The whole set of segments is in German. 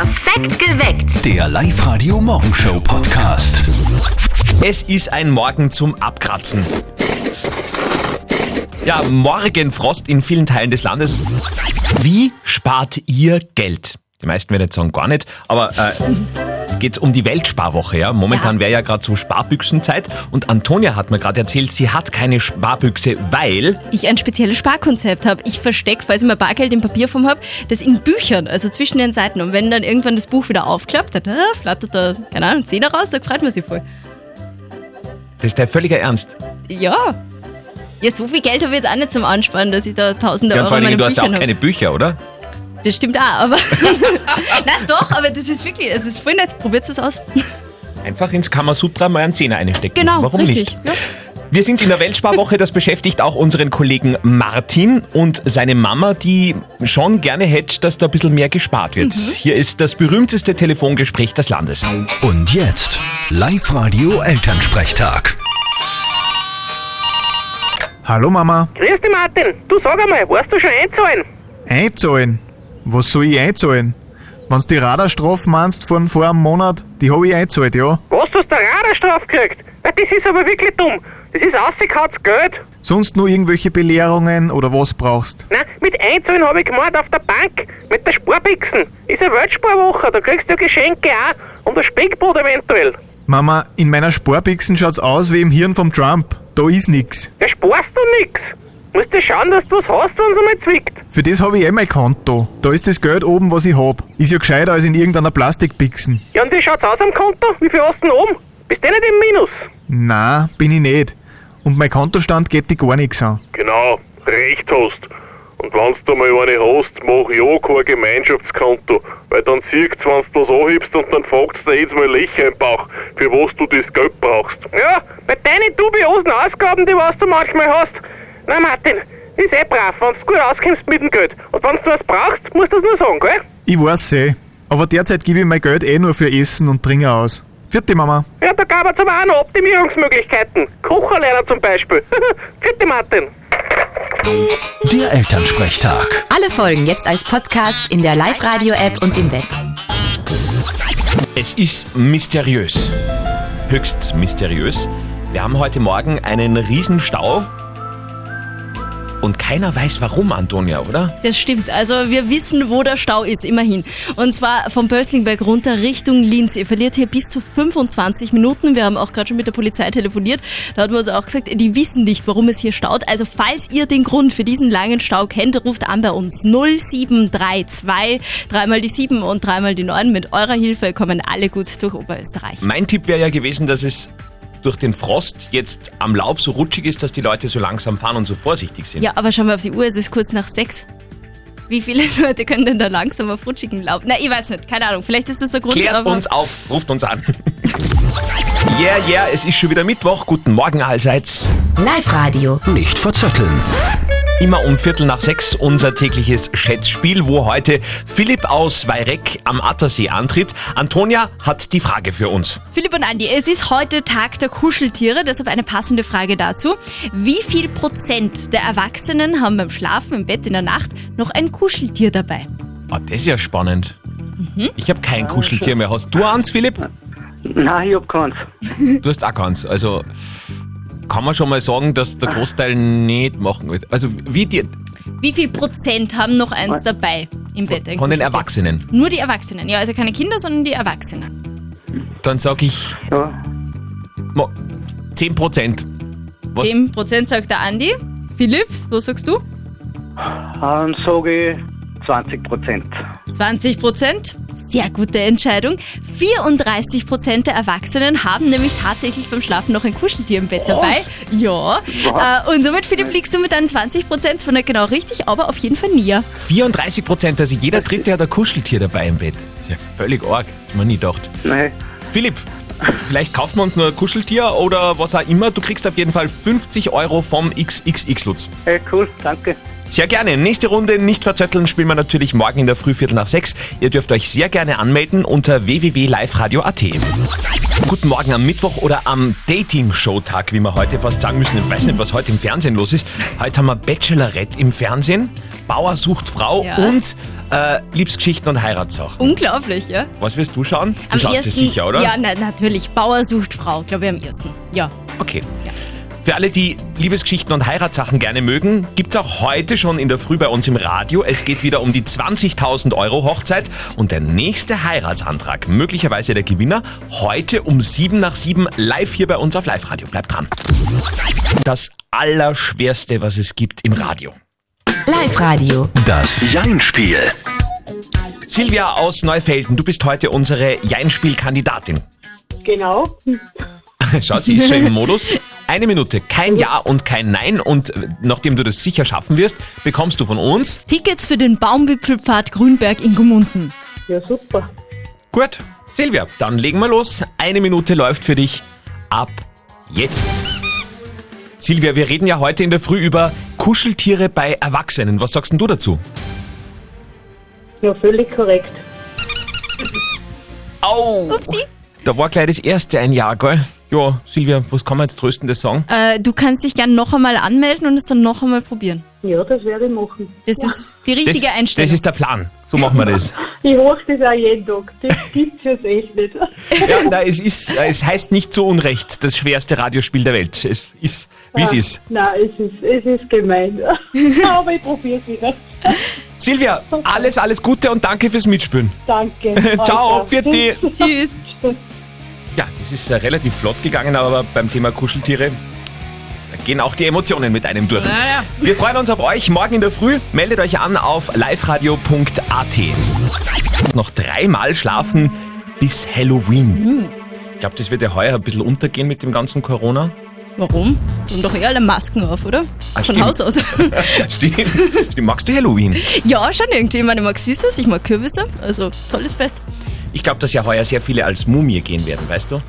Perfekt geweckt. Der Live-Radio Morgenshow Podcast. Es ist ein Morgen zum Abkratzen. Ja, Morgenfrost in vielen Teilen des Landes. Wie spart ihr Geld? Die meisten werden jetzt sagen, gar nicht, aber äh, es geht um die Weltsparwoche. Ja? Momentan wäre ja gerade so Sparbüchsenzeit und Antonia hat mir gerade erzählt, sie hat keine Sparbüchse, weil ich ein spezielles Sparkonzept habe. Ich verstecke, falls ich mal Bargeld in Papierform habe, das in Büchern, also zwischen den Seiten. Und wenn dann irgendwann das Buch wieder aufklappt, dann äh, flattert da, keine Ahnung, Zehner raus, da freut man sich voll. das ist der völliger Ernst. Ja. Ja, so viel Geld habe ich jetzt auch nicht zum Ansparen, dass ich da tausende Ja, Euro vor in allen Dingen, meinen du hast ja auch habe. keine Bücher, oder? Das stimmt auch, aber. Nein, doch, aber das ist wirklich, es ist voll nett. Probiert es aus. Einfach ins Kamasutra mal einen Zehner einstecken. Genau, Warum richtig. nicht? Ja. Wir sind in der Weltsparwoche, das beschäftigt auch unseren Kollegen Martin und seine Mama, die schon gerne hätte, dass da ein bisschen mehr gespart wird. Hier ist das berühmteste Telefongespräch des Landes. Und jetzt Live-Radio Elternsprechtag. Hallo Mama. Grüß dich, Martin. Du sag einmal, weißt du schon einzahlen? Einzahlen? Was soll ich einzahlen? Wenn's die Radarstrafe meinst von vor einem Monat, die hab ich einzahlt, ja. Was, du hast eine Radarstrafe gekriegt? Das ist aber wirklich dumm. Das ist ausgekautes Geld. Sonst nur irgendwelche Belehrungen oder was brauchst? Nein, mit Einzahlen habe ich gemeint auf der Bank. Mit der Sparbixen. Ist eine Weltsparwoche, da kriegst du Geschenke auch. Und ein Speckbrot eventuell. Mama, in meiner Sparbixen schaut's aus wie im Hirn vom Trump. Da ist nix. Ja, sparst du nix. Musst du schauen, dass du was hast, wenn's einmal zwickt. Für das hab ich eh mein Konto. Da ist das Geld oben, was ich hab. Ist ja gescheiter als in irgendeiner Plastikbixen. Ja, und wie schaut's aus am Konto? Wie viel hast du denn oben? Bist du nicht im Minus? Na, bin ich nicht. Und mein Kontostand geht dich gar nix an. Genau, recht hast. Und wenn du mal eine hast, mach ja kein Gemeinschaftskonto, weil dann siehst du, wenn du was anhebst und dann fragst du dir jedes Mal Löcher im Bauch, für was du das Geld brauchst. Ja, bei deinen dubiosen Ausgaben, die was du manchmal hast. Na Martin, ist eh brav, wenn du gut auskommst mit dem Geld. Und wenn du was brauchst, musst du das nur sagen, gell? Ich weiß eh. Aber derzeit gebe ich mein Geld eh nur für Essen und Trinken aus. Vierte Mama. Ja, da gab es aber auch noch Optimierungsmöglichkeiten. Kocherlehrer zum Beispiel. Vierte Martin. Der Elternsprechtag. Alle Folgen jetzt als Podcast in der Live-Radio-App und im Web. Es ist mysteriös. Höchst mysteriös. Wir haben heute Morgen einen Riesenstau. Und keiner weiß warum, Antonia, oder? Das stimmt. Also wir wissen, wo der Stau ist, immerhin. Und zwar vom Böslingberg runter Richtung Linz. Ihr verliert hier bis zu 25 Minuten. Wir haben auch gerade schon mit der Polizei telefoniert. Da hat man uns auch gesagt, die wissen nicht, warum es hier staut. Also falls ihr den Grund für diesen langen Stau kennt, ruft an bei uns 0732, dreimal die 7 und dreimal die 9. Mit eurer Hilfe kommen alle gut durch Oberösterreich. Mein Tipp wäre ja gewesen, dass es durch den Frost jetzt am Laub so rutschig ist, dass die Leute so langsam fahren und so vorsichtig sind. Ja, aber schauen wir auf die Uhr, es ist kurz nach sechs. Wie viele Leute können denn da langsam auf rutschigen Laub? Na, ich weiß nicht, keine Ahnung. Vielleicht ist das der Grund. Klärt aber uns auf, ruft uns an. Yeah, yeah, es ist schon wieder Mittwoch. Guten Morgen allseits. Live-Radio. Nicht verzetteln. Immer um Viertel nach sechs unser tägliches Schätzspiel, wo heute Philipp aus Weirek am Attersee antritt. Antonia hat die Frage für uns. Philipp und Andi, es ist heute Tag der Kuscheltiere, deshalb eine passende Frage dazu. Wie viel Prozent der Erwachsenen haben beim Schlafen im Bett in der Nacht noch ein Kuscheltier dabei? Ah, das ist ja spannend. Mhm. Ich habe kein Kuscheltier mehr. Hast du eins, Philipp? Nein, ich hab keins. Du hast auch keins. Also kann man schon mal sagen, dass der Großteil nicht machen wird. Also wie die, Wie viel Prozent haben noch eins dabei im Bett? ein von den? Erwachsenen. Nur die Erwachsenen, ja, also keine Kinder, sondern die Erwachsenen. Dann sage ich Ja. mo- 10 Prozent. Was? 10 Prozent sagt der Andi. Philipp, was sagst du? Dann sage ich 20 Prozent. 20 Prozent. Sehr gute Entscheidung. 34 Prozent der Erwachsenen haben nämlich tatsächlich beim Schlafen noch ein Kuscheltier im Bett dabei. Ja. Äh, und somit, Philipp, liegst du mit deinen 20 Prozent zwar nicht genau richtig, aber auf jeden Fall näher. 34 Prozent, also jeder Dritte hat ein Kuscheltier dabei im Bett. ist ja völlig arg. Ich mir nie gedacht. Nein. Philipp, vielleicht kaufen wir uns nur ein Kuscheltier oder was auch immer. Du kriegst auf jeden Fall 50 Euro vom XXX-Lutz. Hey, cool, danke. Sehr gerne. Nächste Runde nicht verzötteln spielen wir natürlich morgen in der Früh Viertel nach sechs. Ihr dürft euch sehr gerne anmelden unter www.liveradio.at. Guten Morgen am Mittwoch oder am Dating-Show-Tag, wie wir heute fast sagen müssen. Ich weiß nicht, was heute im Fernsehen los ist. Heute haben wir Bachelorette im Fernsehen, Bauer sucht Frau Ja. und äh, Liebesgeschichten und Heiratssachen. Unglaublich, ja? Was wirst du schauen? Du Am schaust ersten, es sicher, oder? Ja, na, natürlich. Bauer sucht Frau, glaube ich, am ersten. Ja. Okay. Für alle, die Liebesgeschichten und Heiratssachen gerne mögen, gibt's auch heute schon in der Früh bei uns im Radio. Es geht wieder um die 20.000 Euro Hochzeit und der nächste Heiratsantrag, möglicherweise der Gewinner, heute um 7 nach 7 live hier bei uns auf Live-Radio. Bleibt dran. Das Allerschwerste, was es gibt im Radio. Live-Radio. Das Jein-Spiel. Silvia aus Neufelden, du bist heute unsere Jeinspiel-Kandidatin. Genau. Schau, sie ist schon im Modus. Eine Minute, kein Ja und kein Nein. Und äh, nachdem du das sicher schaffen wirst, bekommst du von uns. Tickets für den Baumwipfelpfad Grünberg in Gumunden. Ja, super. Gut, Silvia, dann legen wir los. Eine Minute läuft für dich ab jetzt. Silvia, wir reden ja heute in der Früh über Kuscheltiere bei Erwachsenen. Was sagst denn du dazu? Ja, völlig korrekt. Au! Upsi. Da war gleich das erste ein Jahr, gell? Ja, Silvia, was kann man jetzt tröstendes sagen? Äh, du kannst dich gern noch einmal anmelden und es dann noch einmal probieren. Ja, das werde ich machen. Das ist die richtige das, Einstellung. das ist der Plan. So machen wir das. Ich hoch das auch jeden Tag. Das gibt's jetzt echt nicht. Ja, na, es, ist, es heißt nicht zu Unrecht das schwerste Radiospiel der Welt. Es ist, wie es ist. Nein, es ist, es ist gemein. Aber ich probiere es wieder. Silvia, alles, alles Gute und danke fürs Mitspielen. Danke. Ciao, Alter. für die. Tschüss. Ja, das ist äh, relativ flott gegangen, aber beim Thema Kuscheltiere da gehen auch die Emotionen mit einem durch. Wir freuen uns auf euch morgen in der Früh. Meldet euch an auf liveradio.at. Noch dreimal schlafen bis Halloween. Ich glaube, das wird ja heuer ein bisschen untergehen mit dem ganzen Corona. Warum? Haben doch eh alle Masken auf, oder? Ah, Von stimmt. Haus aus. Stimmt. Stimmt. Magst du Halloween? ja, schon irgendwie. Ich meine, ich mag Süßes, ich mag Kürbisse. Also, tolles Fest. Ich glaube, dass ja heuer sehr viele als Mumie gehen werden, weißt du?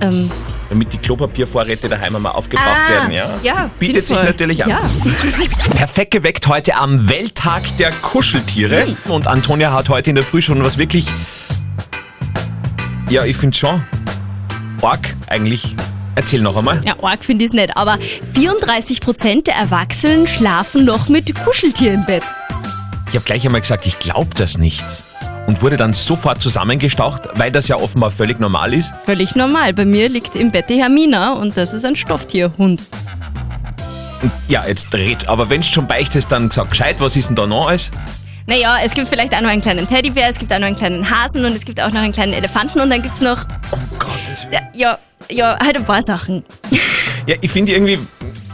Ähm, Damit die Klopapiervorräte daheim einmal aufgebraucht Ah, werden, ja? ja, Bietet sich sinnvoll. natürlich an. Ja. Perfekt geweckt heute am Welttag der Kuscheltiere. Und Antonia hat heute in der Früh schon was wirklich. Ja, ich finde schon. Org eigentlich. Erzähl noch einmal. Ja, arg finde ich es nicht. Aber 34% der Erwachsenen schlafen noch mit Kuscheltier im Bett. Ich habe gleich einmal gesagt, ich glaube das nicht. Und wurde dann sofort zusammengestaucht, weil das ja offenbar völlig normal ist. Völlig normal. Bei mir liegt im Bett die Hermina und das ist ein Stofftierhund. Ja, jetzt red. Aber wenn du schon beichtest, dann sag gescheit, was ist denn da noch alles? Naja, es gibt vielleicht auch noch einen kleinen Teddybär, es gibt auch noch einen kleinen Hasen und es gibt auch noch einen kleinen Elefanten und dann gibt's noch, Um Gottes Willen. ja, ja, halt ein paar Sachen. Ja, ich finde irgendwie,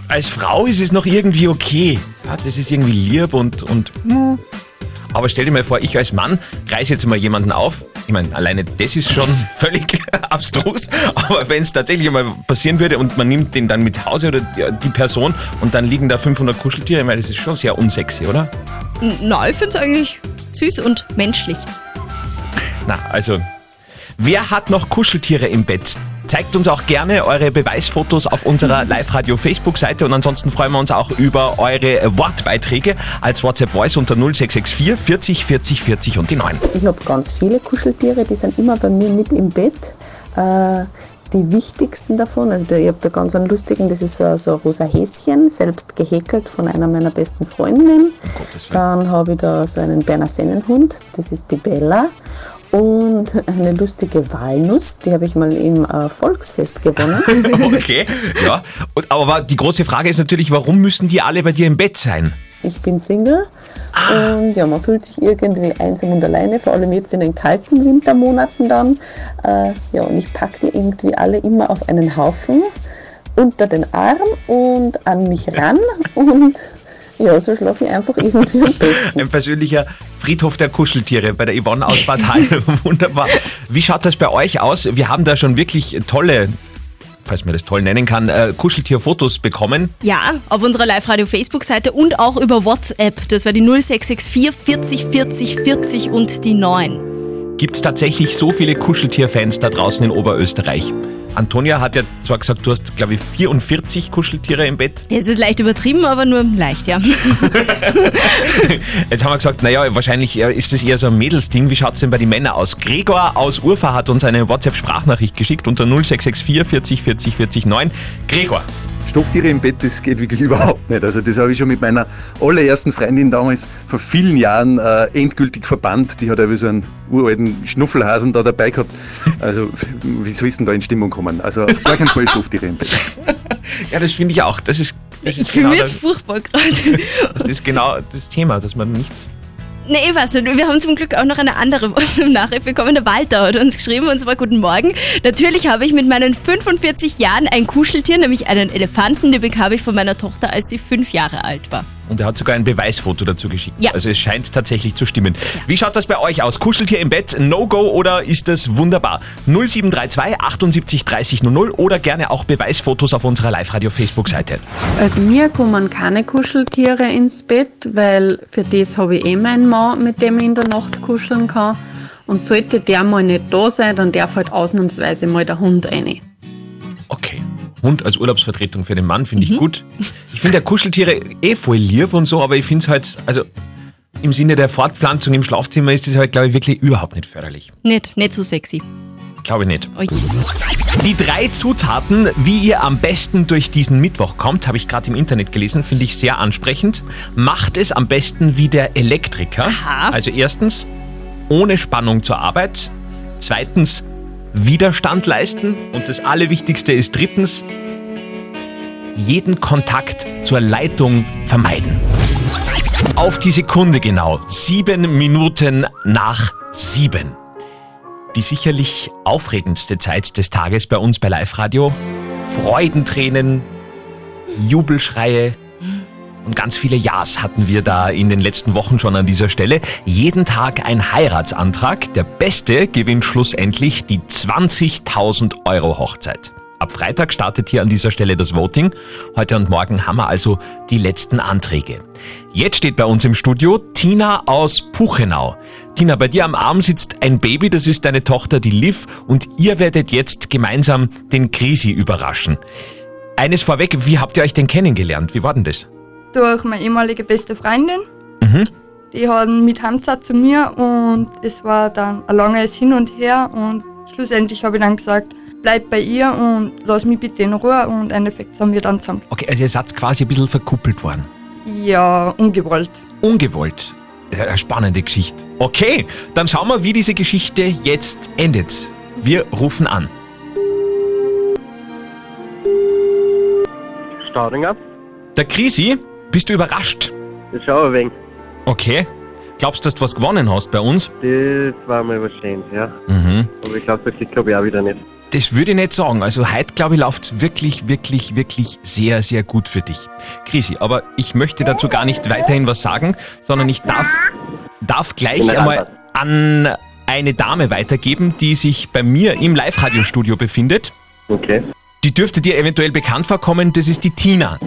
als Frau ist es noch irgendwie okay. Ja, das ist irgendwie lieb und, und. Aber stell dir mal vor, ich als Mann reiß jetzt mal jemanden auf. Ich meine, alleine das ist schon völlig abstrus. Aber wenn es tatsächlich mal passieren würde und man nimmt den dann mit Hause oder die, Person und dann liegen da 500 Kuscheltiere, ich meine, das ist schon sehr unsexy, oder? Na, ich finde es eigentlich süß und menschlich. Na, also, wer hat noch Kuscheltiere im Bett? Zeigt uns auch gerne eure Beweisfotos auf unserer Live-Radio-Facebook-Seite und ansonsten freuen wir uns auch über eure Wortbeiträge als WhatsApp-Voice unter 0664 40 40 40 und die 9. Ich habe ganz viele Kuscheltiere, die sind immer bei mir mit im Bett. Äh, die wichtigsten davon, also da, ich habe da ganz einen lustigen, das ist so, so ein rosa Häschen, selbst gehäkelt von einer meiner besten Freundinnen. Dann habe ich da so einen Berner Sennenhund, das ist die Bella. Und eine lustige Walnuss, die habe ich mal im äh, Volksfest gewonnen. Okay, ja. Und, aber die große Frage ist natürlich, warum müssen die alle bei dir im Bett sein? Ich bin Single und ja, man fühlt sich irgendwie einsam und alleine, vor allem jetzt in den kalten Wintermonaten dann. Äh, ja, und ich packe die irgendwie alle immer auf einen Haufen unter den Arm und an mich ran und ja, so schlafe ich einfach irgendwie am besten. Ein persönlicher Friedhof der Kuscheltiere bei der Yvonne aus Bad Hall. Wunderbar. Wie schaut das bei euch aus? Wir haben da schon wirklich tolle, falls man das toll nennen kann, äh, Kuscheltierfotos bekommen. Ja, auf unserer Live-Radio-Facebook-Seite und auch über WhatsApp. Das war die 0664 40 40 40 und die 9. Gibt es tatsächlich so viele Kuscheltierfans da draußen in Oberösterreich? Antonia hat ja zwar gesagt, du hast, glaube ich, 44 Kuscheltiere im Bett. Es ist leicht übertrieben, aber nur leicht, ja. Jetzt haben wir gesagt, naja, wahrscheinlich äh, ist das eher so ein Mädelsding. Wie schaut es denn bei den Männern aus? Gregor aus Urfa hat uns eine WhatsApp-Sprachnachricht geschickt unter 0664 40 40 40 9. Gregor, Stofftiere im Bett, das geht wirklich überhaupt nicht. Also das habe ich schon mit meiner allerersten Freundin damals vor vielen Jahren äh, endgültig verbannt. Die hat ja wie so einen uralten Schnuffelhasen da dabei gehabt. Also wie soll es denn da in Stimmung kommen? Also auf gar keinen Fall Stofftiere im Bett. ja, das finde ich auch. Das ist, das Ich ist fühle genau mich jetzt furchtbar gerade. das ist genau das Thema, dass man nicht Nee, nicht. Wir haben zum Glück auch noch eine andere WhatsApp-Nachricht bekommen. Der Walter hat uns geschrieben und zwar Guten Morgen. Natürlich habe ich mit meinen 45 Jahren ein Kuscheltier, nämlich einen Elefanten. Den bekam ich von meiner Tochter, als sie fünf Jahre alt war. Und er hat sogar ein Beweisfoto dazu geschickt. Ja. Also es scheint tatsächlich zu stimmen. Wie schaut das bei euch aus? Kuscheltier im Bett, No-Go oder ist das wunderbar? 0732 78 30 00 oder gerne auch Beweisfotos auf unserer Live-Radio-Facebook-Seite. Also mir kommen keine Kuscheltiere ins Bett, weil für das habe ich eh meinen Mann, mit dem ich in der Nacht kuscheln kann. Und sollte der mal nicht da sein, dann darf halt ausnahmsweise mal der Hund rein. Okay. Hund als Urlaubsvertretung für den Mann finde ich gut. Ich finde ja Kuscheltiere eh voll lieb und so, aber ich finde es halt, also im Sinne der Fortpflanzung im Schlafzimmer ist das halt, glaube ich, wirklich überhaupt nicht förderlich. Nicht, nicht so sexy. Glaube ich nicht. Oh. Die drei Zutaten, wie ihr am besten durch diesen Mittwoch kommt, habe ich gerade im Internet gelesen, finde ich sehr ansprechend. Macht es am besten wie der Elektriker. Aha. Also erstens, ohne Spannung zur Arbeit. Zweitens, Widerstand leisten. Und das Allerwichtigste ist drittens, jeden Kontakt zur Leitung vermeiden. Auf die Sekunde genau, sieben Minuten nach sieben. Die sicherlich aufregendste Zeit des Tages bei uns bei Live Radio. Freudentränen, Jubelschreie und ganz viele Ja's hatten wir da in den letzten Wochen schon an dieser Stelle. Jeden Tag ein Heiratsantrag. Der Beste gewinnt schlussendlich die 20.000 Euro Hochzeit. Ab Freitag startet hier an dieser Stelle das Voting. Heute und morgen haben wir also die letzten Anträge. Jetzt steht bei uns im Studio Tina aus Puchenau. Tina, bei dir am Arm sitzt ein Baby, das ist deine Tochter, die Liv, und ihr werdet jetzt gemeinsam den Krisi überraschen. Eines vorweg, wie habt ihr euch denn kennengelernt? Wie war denn das? Durch meine ehemalige beste Freundin. Mhm. Die haben mit Heimzeit zu mir und es war dann ein langes Hin und Her und schlussendlich habe ich dann gesagt, bleib bei ihr und lass mich bitte in Ruhe und im Endeffekt sind wir dann zusammen. Okay, also ihr seid quasi ein bisschen verkuppelt worden. Ja, ungewollt. Ungewollt. Eine spannende Geschichte. Okay, dann schauen wir, wie diese Geschichte jetzt endet. Wir rufen an. Staudinger. Der Krisi, bist du überrascht? Das schau ein wenig. Okay. Glaubst du, dass du was gewonnen hast bei uns? Das war mal was Schönes, ja. Mhm. Aber ich glaube, wirklich glaube ich auch wieder nicht. Das würde ich nicht sagen. Also heute, glaube ich, läuft wirklich, wirklich, wirklich sehr, sehr gut für dich. Krisi, aber ich möchte dazu gar nicht weiterhin was sagen, sondern ich darf, darf gleich einmal an eine Dame weitergeben, die sich bei mir im Live-Radio-Studio befindet. Okay. Die dürfte dir eventuell bekannt vorkommen, das ist die Tina.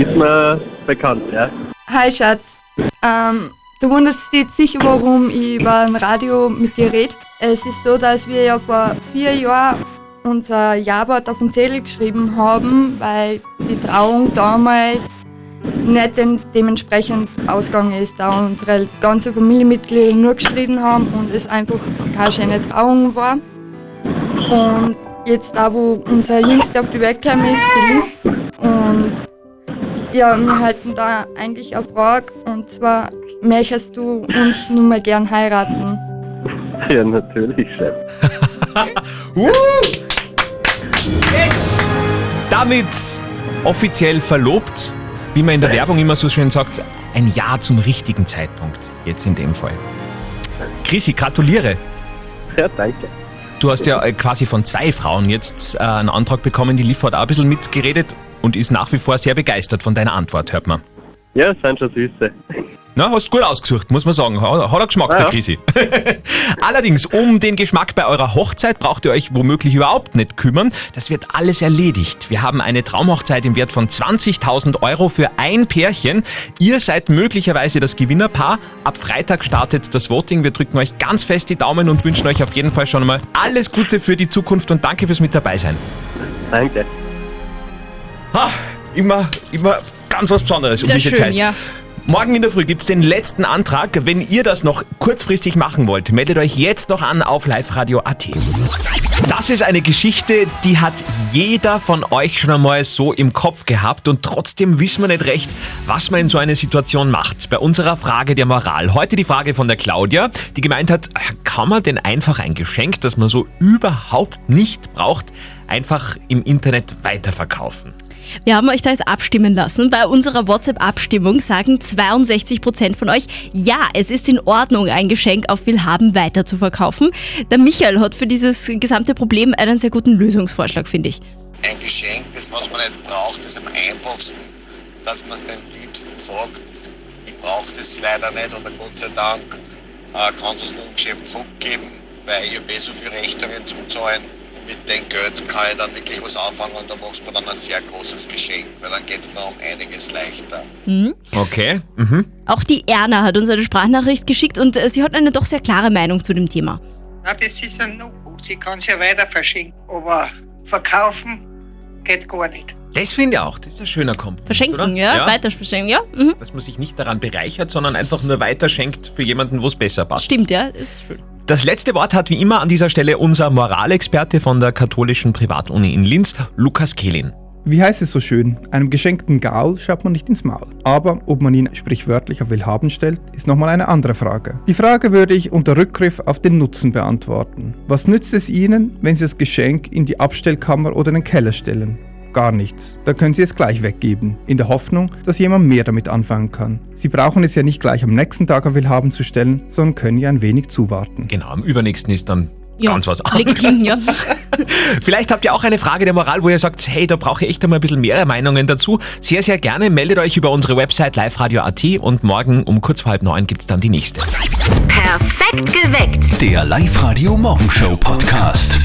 Ist mir bekannt, ja. Hi Schatz, ähm, du wunderst dich sicher, warum ich über ein Radio mit dir rede. Es ist so, dass wir ja vor vier Jahren unser Ja-Wort auf den Zettel geschrieben haben, weil die Trauung damals nicht dementsprechend ausgegangen ist, da unsere ganze Familienmitglieder nur gestritten haben und es einfach keine schöne Trauung war. Und jetzt da, wo unser Jüngster auf die Welt gekommen ist, und ja, wir halten da eigentlich eine Frage und zwar, möchtest du uns nun mal gern heiraten? Ja, natürlich, Chef. Uh! Yes! Damit offiziell verlobt, wie man in der Werbung immer so schön sagt, ein Ja zum richtigen Zeitpunkt. Jetzt in dem Fall. Chrissy, gratuliere. Ja, danke. Du hast ja äh, quasi von zwei Frauen jetzt äh, einen Antrag bekommen. Die Liv hat auch ein bisschen mitgeredet und ist nach wie vor sehr begeistert von deiner Antwort, hört man. Ja, sind schon süße. Na, hast gut ausgesucht, muss man sagen. Hat er Geschmack, Ja, der ja. Krisi. Allerdings, um den Geschmack bei eurer Hochzeit braucht ihr euch womöglich überhaupt nicht kümmern. Das wird alles erledigt. Wir haben eine Traumhochzeit im Wert von 20.000 Euro für ein Pärchen. Ihr seid möglicherweise das Gewinnerpaar. Ab Freitag startet das Voting. Wir drücken euch ganz fest die Daumen und wünschen euch auf jeden Fall schon einmal alles Gute für die Zukunft und danke fürs mit dabei sein. Danke. Ha, immer, immer ganz was Besonderes um Wieder diese schön, Zeit. ja. Morgen in der Früh gibt's den letzten Antrag. Wenn ihr das noch kurzfristig machen wollt, meldet euch jetzt noch an auf liveradio.at. Das ist eine Geschichte, die hat jeder von euch schon einmal so im Kopf gehabt und trotzdem wissen wir nicht recht, was man in so einer Situation macht. Bei unserer Frage der Moral. Heute die Frage von der Claudia, die gemeint hat, kann man denn einfach ein Geschenk, das man so überhaupt nicht braucht, einfach im Internet weiterverkaufen? Wir haben euch da jetzt abstimmen lassen. Bei unserer WhatsApp-Abstimmung sagen 62% von euch, ja, es ist in Ordnung, ein Geschenk auf Willhaben weiter zu verkaufen. Der Michael hat für dieses gesamte Problem einen sehr guten Lösungsvorschlag, finde ich. ein Geschenk, das was man nicht braucht, ist am einfachsten, dass man es dem Liebsten sagt. Ich brauche das leider nicht oder Gott sei Dank äh, kann es nur im Geschäft zurückgeben, weil ich habe eh so viele Rechnungen zum Zahlen. Mit dem Geld kann ich dann wirklich was anfangen und da machst du mir dann ein sehr großes Geschenk, weil dann geht es mir um einiges leichter. Mhm. Okay. Mhm. Auch die Erna hat uns eine Sprachnachricht geschickt und äh, sie hat eine doch sehr klare Meinung zu dem Thema. Na, das ist ein No-Go. Sie kann es ja weiter verschenken. Aber verkaufen geht gar nicht. Das finde ich auch. Das ist ein schöner Kompromiss. Verschenken, oder? ja, weiter verschenken, ja. Mhm. Dass man sich nicht daran bereichert, sondern einfach nur weiterschenkt für jemanden, wo es besser passt. Stimmt, ja, ist schön. Das letzte Wort hat wie immer an dieser Stelle unser Moralexperte von der katholischen Privatuni in Linz, Lukas Kehlin. Wie heißt es so schön? Einem geschenkten Gaul schaut man nicht ins Maul. Aber ob man ihn sprichwörtlich auf Willhaben stellt, ist nochmal eine andere Frage. Die Frage würde ich unter Rückgriff auf den Nutzen beantworten. Was nützt es Ihnen, wenn Sie das Geschenk in die Abstellkammer oder in den Keller stellen? Gar nichts. Da können Sie es gleich weggeben, in der Hoffnung, dass jemand mehr damit anfangen kann. Sie brauchen es ja nicht gleich am nächsten Tag auf Willhaben zu stellen, sondern können ja ein wenig zuwarten. Genau, am übernächsten ist dann Ja, ganz was anderes. legitim, ja. Vielleicht habt ihr auch eine Frage der Moral, wo ihr sagt, hey, da brauche ich echt einmal ein bisschen mehr Meinungen dazu. Sehr, sehr gerne. Meldet euch über unsere Website liveradio.at und morgen um kurz vor halb neun gibt's dann die nächste. Perfekt geweckt. Der Live-Radio Morgenshow Podcast.